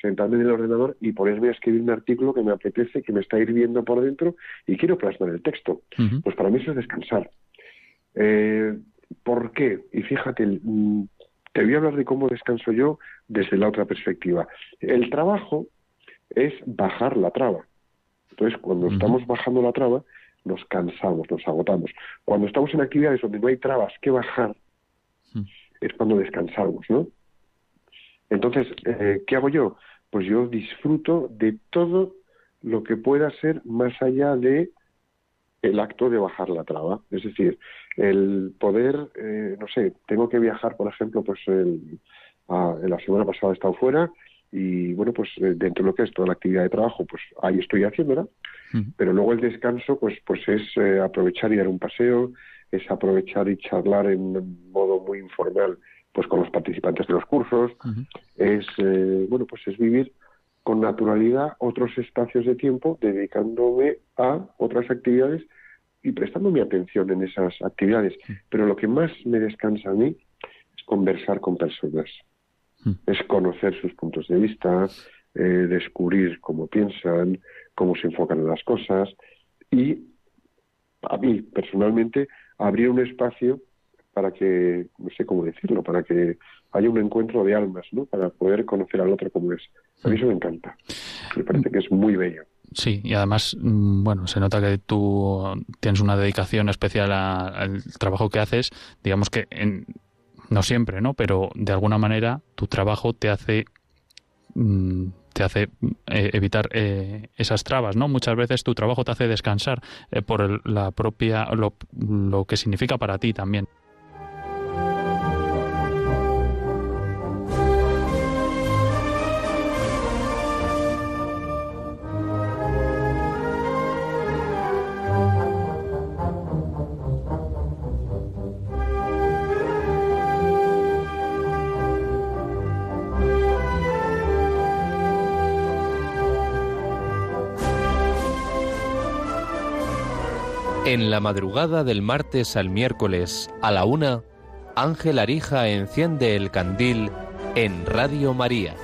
sentarme en el ordenador y ponerme a escribir un artículo que me apetece, que me está hirviendo por dentro y quiero plasmar el texto. Pues para mí eso es descansar. Eh, ¿Por qué? Y fíjate, mm, te voy a hablar de cómo descanso yo desde la otra perspectiva. El trabajo es bajar la traba. Entonces, cuando estamos bajando la traba, nos cansamos, nos agotamos. Cuando estamos en actividades donde no hay trabas que bajar, es cuando descansamos, ¿no? Entonces, eh, ¿qué hago yo? Pues yo disfruto de todo lo que pueda ser más allá de el acto de bajar la traba. Es decir, el poder, eh, no sé, tengo que viajar, por ejemplo, pues el, la semana pasada he estado fuera y bueno, pues eh, dentro de lo que es toda la actividad de trabajo, pues ahí estoy haciéndola, pero luego el descanso, pues, pues es eh, aprovechar y dar un paseo, es aprovechar y charlar en modo muy informal, pues con los participantes de los cursos, es, bueno, pues es vivir con naturalidad otros espacios de tiempo dedicándome a otras actividades y prestando mi atención en esas actividades. Pero lo que más me descansa a mí es conversar con personas, es conocer sus puntos de vista, eh, descubrir cómo piensan, cómo se enfocan en las cosas y a mí personalmente abrir un espacio para que, no sé cómo decirlo, para que haya un encuentro de almas, ¿no? Para poder conocer al otro como es. A mí eso me encanta. Me parece que es muy bello. Sí, y además, mm, bueno, se nota que tú tienes una dedicación especial al trabajo que haces. Digamos que en, no siempre, ¿no? Pero de alguna manera tu trabajo te hace mm, te hace eh, evitar eh, esas trabas, ¿no? Muchas veces tu trabajo te hace descansar eh, por la propia lo, lo que significa para ti también. En la madrugada del martes al miércoles a la una, Ángel Arija enciende el candil en Radio María.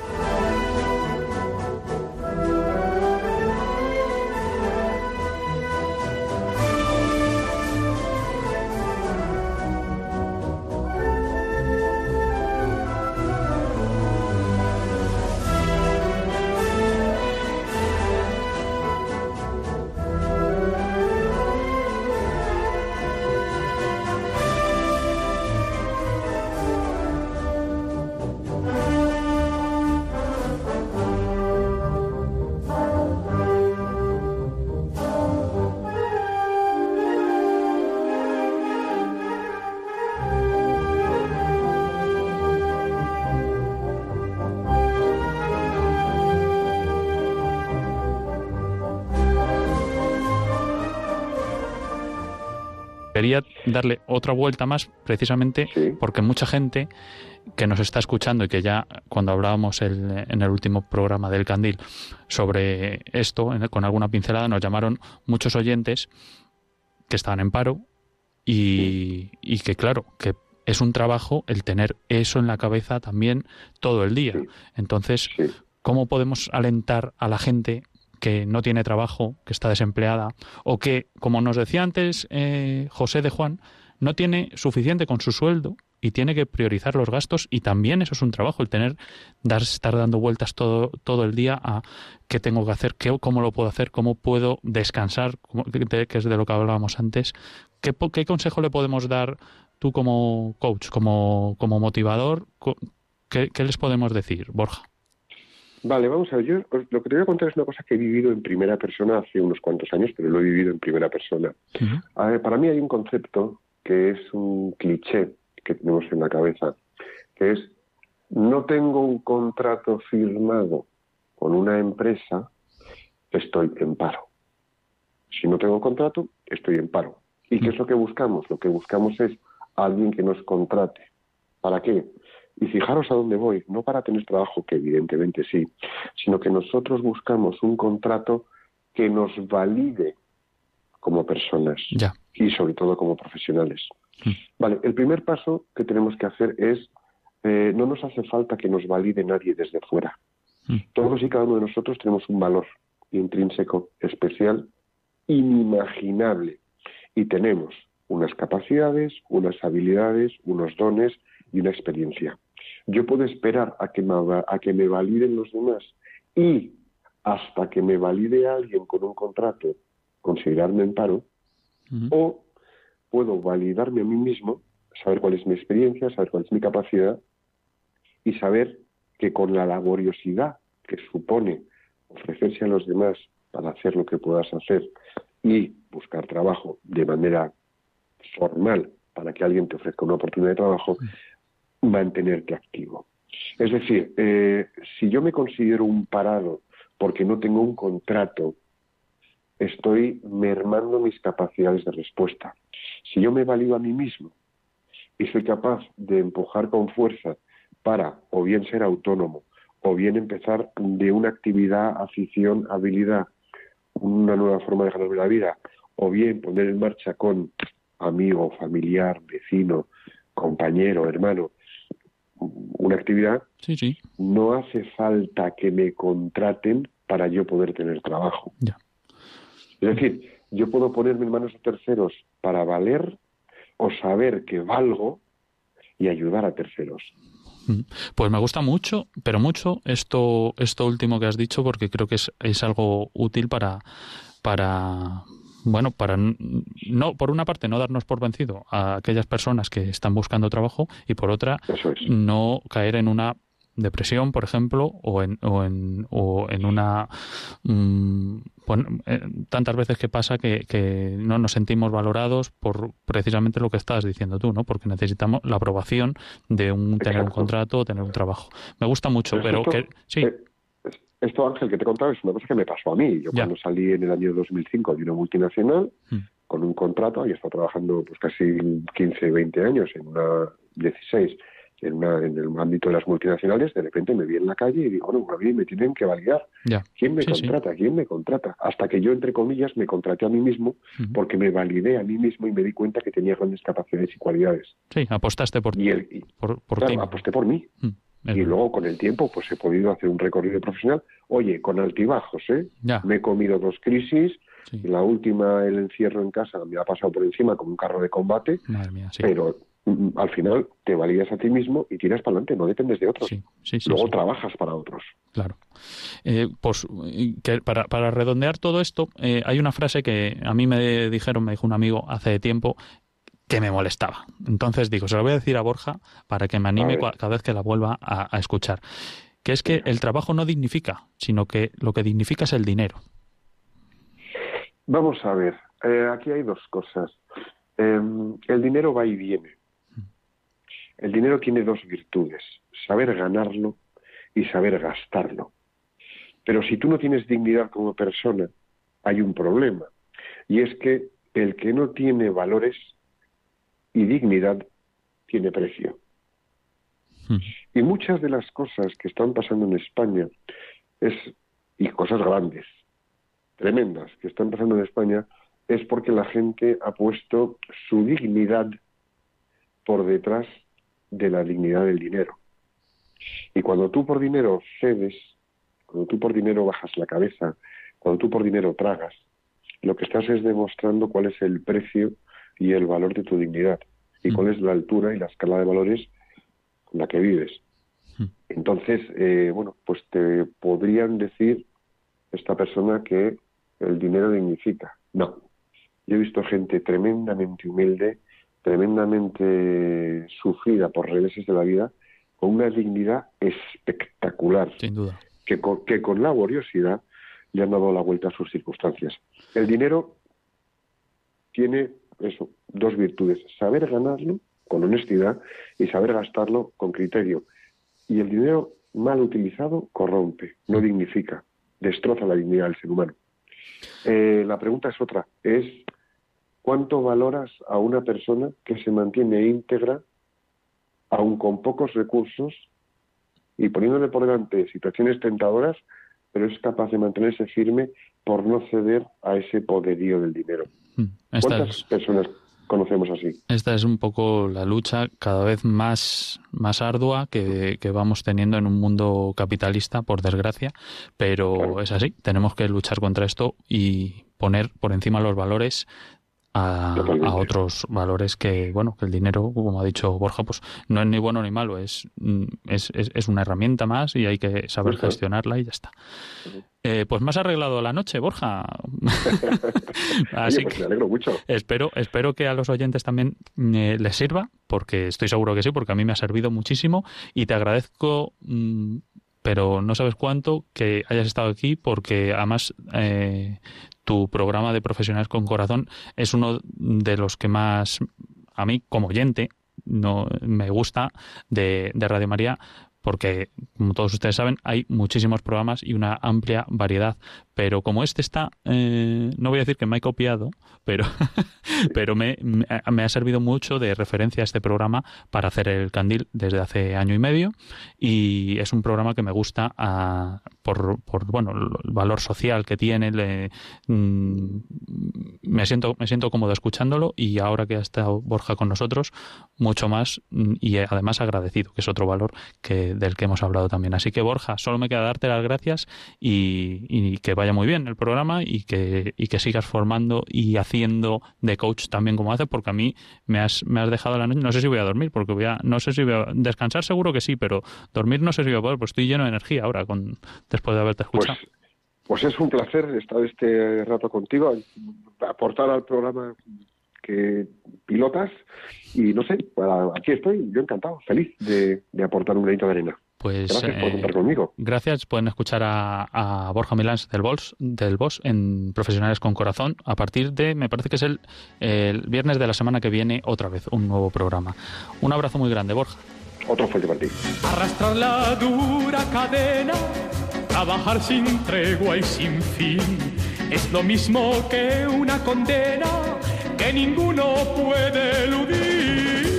Quería darle otra vuelta más precisamente porque mucha gente que nos está escuchando y que ya cuando hablábamos en el último programa del Candil sobre esto, con alguna pincelada, nos llamaron muchos oyentes que estaban en paro y, y que claro, que es un trabajo el tener eso en la cabeza también todo el día. Entonces, ¿cómo podemos alentar a la gente que no tiene trabajo, que está desempleada, o que, como nos decía antes eh, José de Juan, no tiene suficiente con su sueldo y tiene que priorizar los gastos y también eso es un trabajo, el tener, dar, estar dando vueltas todo, todo el día a qué tengo que hacer, qué, cómo lo puedo hacer, cómo puedo descansar, que es de lo que hablábamos antes. ¿Qué, consejo le podemos dar tú como coach, como, como motivador? ¿Qué, ¿Qué les podemos decir, Borja? Vale, vamos a ver. Yo lo que te voy a contar es una cosa que he vivido en primera persona hace unos cuantos años, pero lo he vivido en primera persona. para mí hay un concepto que es un cliché que tenemos en la cabeza, que es no tengo un contrato firmado con una empresa, estoy en paro. Si no tengo contrato, estoy en paro. ¿Y qué es lo que buscamos? Lo que buscamos es alguien que nos contrate. ¿Para qué? Y fijaros a dónde voy, no para tener trabajo, que evidentemente sí, sino que nosotros buscamos un contrato que nos valide como personas y sobre todo como profesionales. Mm. Vale, el primer paso que tenemos que hacer es, eh, no nos hace falta que nos valide nadie desde fuera. Mm. Todos y cada uno de nosotros tenemos un valor intrínseco, especial, inimaginable. Y tenemos unas capacidades, unas habilidades, unos dones y una experiencia. Yo puedo esperar a que, me, a que me validen los demás y hasta que me valide alguien con un contrato, considerarme en paro, o puedo validarme a mí mismo, saber cuál es mi experiencia, saber cuál es mi capacidad y saber que con la laboriosidad que supone ofrecerse a los demás para hacer lo que puedas hacer y buscar trabajo de manera formal para que alguien te ofrezca una oportunidad de trabajo, mantenerte activo. Es decir, eh, si yo me considero un parado porque no tengo un contrato, estoy mermando mis capacidades de respuesta. Si yo me valido a mí mismo y soy capaz de empujar con fuerza para o bien ser autónomo o bien empezar de una actividad, afición, habilidad, una nueva forma de ganarme la vida, o bien poner en marcha con amigo, familiar, vecino, compañero, hermano, una actividad, no hace falta que me contraten para yo poder tener trabajo. Es decir, yo puedo ponerme en manos de terceros para valer o saber que valgo y ayudar a terceros. Mm. Pues me gusta mucho, pero mucho esto, esto último que has dicho, porque creo que es, es algo útil para, para, bueno, para no, por una parte, no darnos por vencido a aquellas personas que están buscando trabajo y por otra, no caer en una depresión, por ejemplo, o en, o en, o en una... Mm, eh, tantas veces que pasa que, que, no nos sentimos valorados por precisamente lo que estabas diciendo tú, ¿no? Porque necesitamos la aprobación de un tener un contrato o tener un trabajo. Me gusta mucho, pero, que... Sí. Eh, esto, Ángel, que te contaba, es una cosa que me pasó a mí. Yo cuando salí en el año 2005 de una multinacional, hmm. con un contrato, y estado trabajando pues casi 15, 20 años, en una 16, en, el ámbito de las multinacionales, de repente me vi en la calle y digo, bueno, a mí me tienen que validar. ¿Quién me contrata? ¿Quién me contrata? Hasta que yo, entre comillas, me contraté a mí mismo porque me validé a mí mismo y me di cuenta que tenía grandes capacidades y cualidades. Sí, apostaste por, y el, por, aposté por mí. Mm, y luego con el tiempo pues he podido hacer un recorrido profesional. Oye, con altibajos, ¿eh? Me he comido dos crisis. La última, el encierro en casa, me ha pasado por encima como un carro de combate. pero Mm, al final te validas a ti mismo y tiras para adelante, no dependes de otros. Luego trabajas para otros. Claro. Eh, pues que para, para, redondear todo esto, eh, hay una frase que a mí me dijeron, me dijo un amigo hace tiempo, que me molestaba. Entonces digo, se lo voy a decir a Borja para que me anime cada vez que la vuelva a, escuchar. Que es que el trabajo no dignifica, sino que lo que dignifica es el dinero. Vamos a ver, eh, aquí hay dos cosas. Em, el dinero va y viene. El dinero tiene dos virtudes, saber ganarlo y saber gastarlo. Pero si tú no tienes dignidad como persona, hay un problema. Y es que el que no tiene valores y dignidad tiene precio. Hmm. Y muchas de las cosas que están pasando en España es y cosas grandes, tremendas que están pasando en España es porque la gente ha puesto su dignidad por detrás de la dignidad del dinero. Y cuando tú por dinero cedes, cuando tú por dinero bajas la cabeza, cuando tú por dinero tragas, lo que estás es demostrando cuál es el precio y el valor de tu dignidad y cuál mm. es la altura y la escala de valores con la que vives. Mm. Entonces, eh, bueno, pues te podrían decir esta persona que el dinero dignifica. No. Yo he visto gente tremendamente humilde tremendamente sufrida por reveses de la vida, con una dignidad espectacular. Sin duda. Que con, que con laboriosidad le han dado la vuelta a sus circunstancias. El dinero tiene eso, dos virtudes, saber ganarlo con honestidad y saber gastarlo con criterio. Y el dinero mal utilizado corrompe, no dignifica, destroza la dignidad del ser humano. Eh, la pregunta es otra, es ¿Cuánto valoras a una persona que se mantiene íntegra, aun con pocos recursos, y poniéndole por delante situaciones tentadoras, pero es capaz de mantenerse firme por no ceder a ese poderío del dinero? Hmm. ¿Cuántas personas conocemos así? Esta es un poco la lucha cada vez más, más ardua que, vamos teniendo en un mundo capitalista, por desgracia, pero es así, tenemos que luchar contra esto y poner por encima los valores a, otros valores que, bueno, que el dinero, como ha dicho Borja, pues no es ni bueno ni malo, es, mm, es, es, una herramienta más y hay que saber gestionarla y ya está. Eh, pues más arreglado la noche, Borja. Así pues me alegro mucho. Espero, espero que a los oyentes también eh, les sirva, porque estoy seguro que sí, porque a mí me ha servido muchísimo y te agradezco mm, pero no sabes cuánto que hayas estado aquí porque además eh, tu programa de Profesionales con Corazón es uno de los que más a mí como oyente no me gusta de, de Radio María porque, como todos ustedes saben, hay muchísimos programas y una amplia variedad. Pero como este está, eh, no voy a decir que me he copiado, pero, pero me, me, ha servido mucho de referencia a este programa para hacer el candil desde hace año y medio. Y es un programa que me gusta a, por, por, bueno, el valor social que tiene. Mm, me, siento, me siento cómodo escuchándolo y ahora que ha estado Borja con nosotros, mucho más mm, y además agradecido, que es otro valor que del que hemos hablado también. Así que Borja, solo me queda darte las gracias y, que vaya muy bien el programa y que, y que sigas formando y haciendo de coach también como haces, porque a mí me has, me has dejado la noche, no sé si voy a dormir, porque voy a, no sé si voy a descansar seguro que sí, pero dormir no sé si voy a poder, pues estoy lleno de energía ahora con después de haberte pues, escuchado. Pues, es un placer estar este rato contigo, aportar al programa que pilotas y no sé, aquí estoy, yo encantado, feliz de, aportar un granito de arena. Pues, gracias por contar eh, conmigo. Gracias. Pueden escuchar a, Borja Milans del Bols, del Boss en Profesionales con Corazón a partir de, me parece que es el, el viernes de la semana que viene, otra vez, un nuevo programa. Un abrazo muy grande, Borja. Otro fuerte para ti. Arrastrar la dura cadena, trabajar sin tregua y sin fin, es lo mismo que una condena que ninguno puede eludir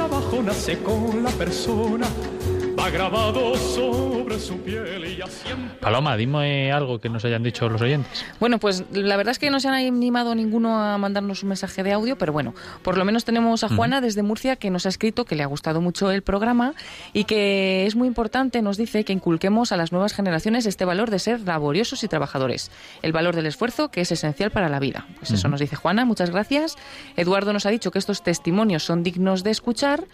trabajo nace con la persona, va grabado sobre su piel y ya siempre... Paloma, dime algo que nos hayan dicho los oyentes. Bueno, pues la verdad es que no se han animado ninguno a mandarnos un mensaje de audio, pero bueno, por lo menos tenemos a Juana desde Murcia que nos ha escrito que le ha gustado mucho el programa y que es muy importante, nos dice, que inculquemos a las nuevas generaciones este valor de ser laboriosos y trabajadores, el valor del esfuerzo que es esencial para la vida. Pues eso nos dice Juana, muchas gracias. Eduardo nos ha dicho que estos testimonios son dignos de escuchar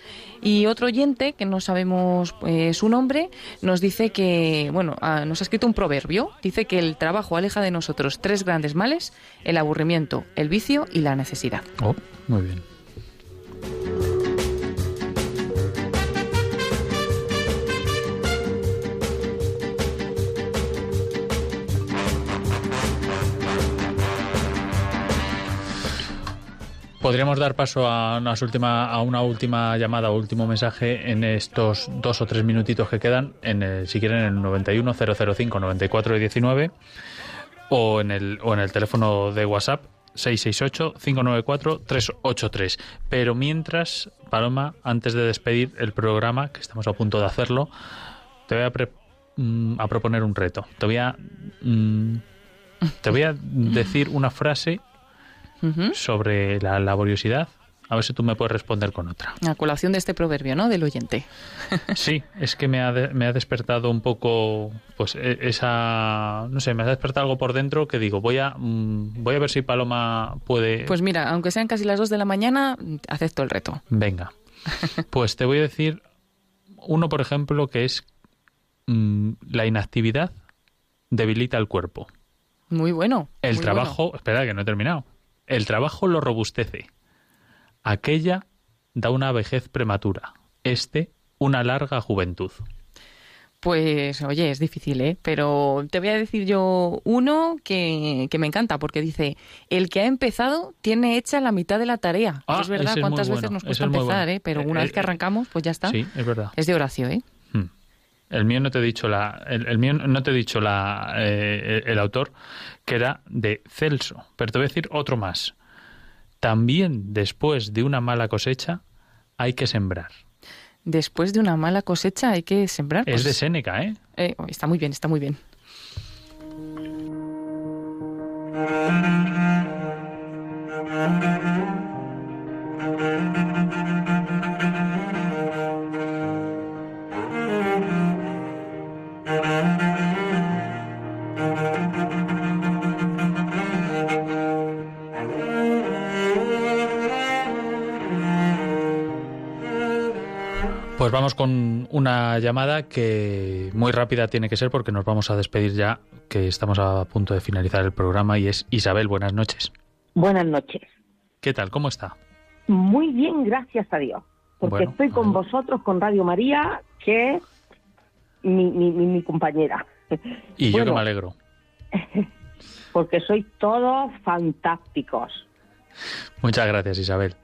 y otro oyente, que no sabemos eh, su nombre, nos dice que, bueno, ah, nos ha escrito un proverbio, dice que el trabajo aleja de nosotros tres grandes males, el aburrimiento, el vicio y la necesidad. Oh, muy bien. Podríamos dar paso a, unas última, a una última llamada último mensaje en estos dos o tres minutitos que quedan, en el, si quieren, en el 91 005 94 19 o en el, o en el teléfono de WhatsApp 668-594-383. Pero mientras, Paloma, antes de despedir el programa, que estamos a punto de hacerlo, te voy a, pre- mm, a proponer un reto. Te voy a, mm, te voy a decir una frase Sobre la laboriosidad. A ver si tú me puedes responder con otra. A colación de este proverbio, ¿no? Del oyente. Sí, es que me ha, de- me ha despertado un poco, pues e- esa, no sé, me ha despertado algo por dentro que digo, voy a, mm, voy a ver si Paloma puede. Pues mira, aunque sean casi las dos de la mañana, acepto el reto. Venga, pues te voy a decir uno, por ejemplo, que es mm, la inactividad debilita el cuerpo. Muy bueno. El muy trabajo, espera que no he terminado. El trabajo lo robustece. Aquella da una vejez prematura. Este, una larga juventud. Pues oye, es difícil, ¿eh? Pero te voy a decir yo uno que, que me encanta, porque dice, el que ha empezado tiene hecha la mitad de la tarea. Ah, es verdad es cuántas veces bueno, nos cuesta empezar, bueno. ¿eh? Pero Eh, una eh, vez que arrancamos, pues ya está. Sí, es verdad. Es de Horacio, ¿eh? El mío no te he dicho la, el, el mío no te he dicho la, eh, el autor que era de Celso, pero te voy a decir otro más. También después de una mala cosecha hay que sembrar. Después de una mala cosecha hay que sembrar. Es pues, de Séneca, ¿eh? eh, está muy bien, está muy bien. Pues vamos con una llamada que muy rápida tiene que ser porque nos vamos a despedir ya, que estamos a punto de finalizar el programa y es Isabel, buenas noches. Buenas noches. ¿Qué tal? ¿Cómo está? Muy bien, gracias a Dios. Porque Bueno, estoy con vosotros, con Radio María, que es mi, mi, mi- mi compañera. Y yo que me alegro. Porque sois todos fantásticos. Muchas gracias, Isabel.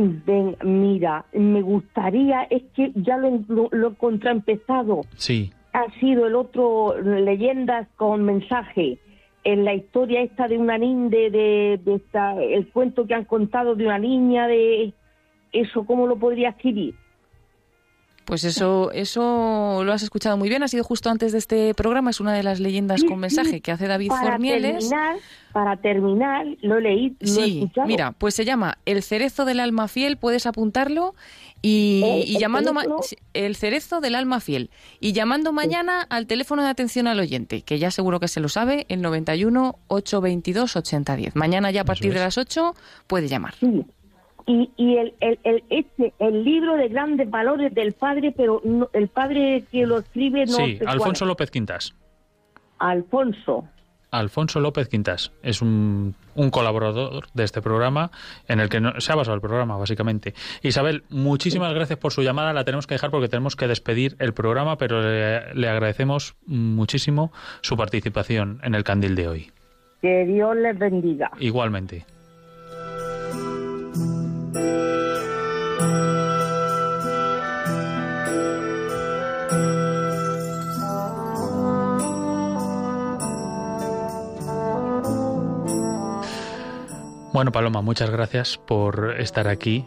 Ven, mira, me gustaría, es que ya lo, lo, lo he contraempezado. Sí, Ha sido el otro, Leyendas con mensaje. En la historia esta de una niña, de, de, de esta, el cuento que han contado de una niña, de eso, ¿cómo lo podría escribir? Pues eso, eso lo has escuchado muy bien. Ha sido justo antes de este programa. Es una de las leyendas con mensaje que hace David para Formieles. terminar, para terminar, lo leí, lo he Sí, escuchado. mira, pues se llama El cerezo del alma fiel, puedes apuntarlo y, ¿El- y el llamando teléfono? El cerezo del alma fiel y llamando mañana al teléfono de atención al oyente, que ya seguro que se lo sabe, el 91 822 8010. Mañana ya a partir de las 8 puede llamar. Sí. Y, y el, el, el, este, el libro de grandes valores del padre, pero no- el padre que lo escribe no sí, cuál Alfonso. López Quintas. Alfonso. Alfonso López Quintas es un, un colaborador de este programa en el que no- se ha basado el programa, básicamente. Isabel, muchísimas gracias por su llamada. La tenemos que dejar porque tenemos que despedir el programa, pero le, le agradecemos muchísimo su participación en el candil de hoy. Que Dios les bendiga. Igualmente. Bueno, Paloma, muchas gracias por estar aquí.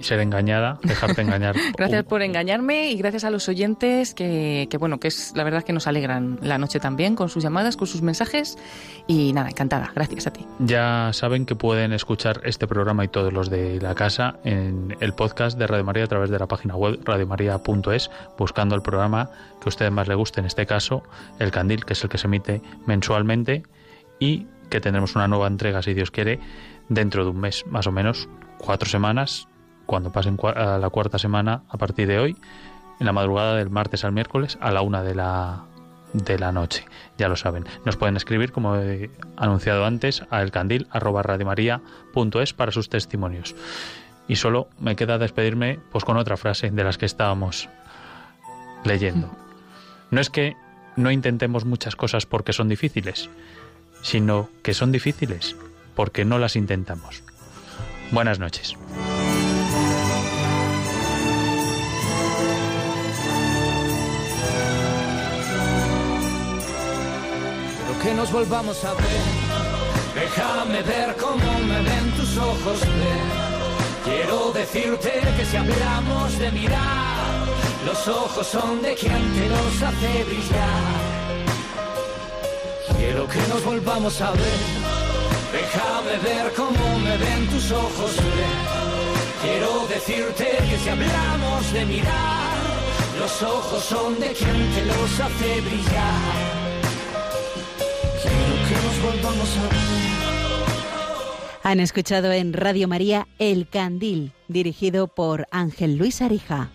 ser engañada, dejarte engañar. gracias por engañarme y gracias a los oyentes que, que, bueno, que es la verdad que nos alegran la noche también con sus llamadas, con sus mensajes y nada, encantada. Gracias a ti. Ya saben que pueden escuchar este programa y todos los de la casa en el podcast de Radio María a través de la página web radiomaria.es buscando el programa que a ustedes más les guste, en este caso El Candil, que es el que se emite mensualmente y que tendremos una nueva entrega, si Dios quiere, dentro de un mes, más o menos, cuatro semanas, cuando pasen a la cuarta semana a partir de hoy, en la madrugada del martes al miércoles a la una de la, de la noche. Ya lo saben. Nos pueden escribir, como he anunciado antes, a elcandil.radiomaría.es para sus testimonios. Y solo me queda despedirme pues con otra frase de las que estábamos leyendo. No es que no intentemos muchas cosas porque son difíciles, sino que son difíciles porque no las intentamos. Buenas noches. Quiero que nos volvamos a ver. Déjame ver cómo me ven tus ojos. Quiero decirte que si hablamos de mirar, los ojos son de quien te los hace brillar. Quiero que nos volvamos a ver. Déjame ver cómo me ven tus ojos. Quiero decirte que si hablamos de mirar, los ojos son de quien te los hace brillar. Quiero que nos volvamos a ver. Han escuchado en Radio María El Candil, dirigido por Ángel Luis Arija.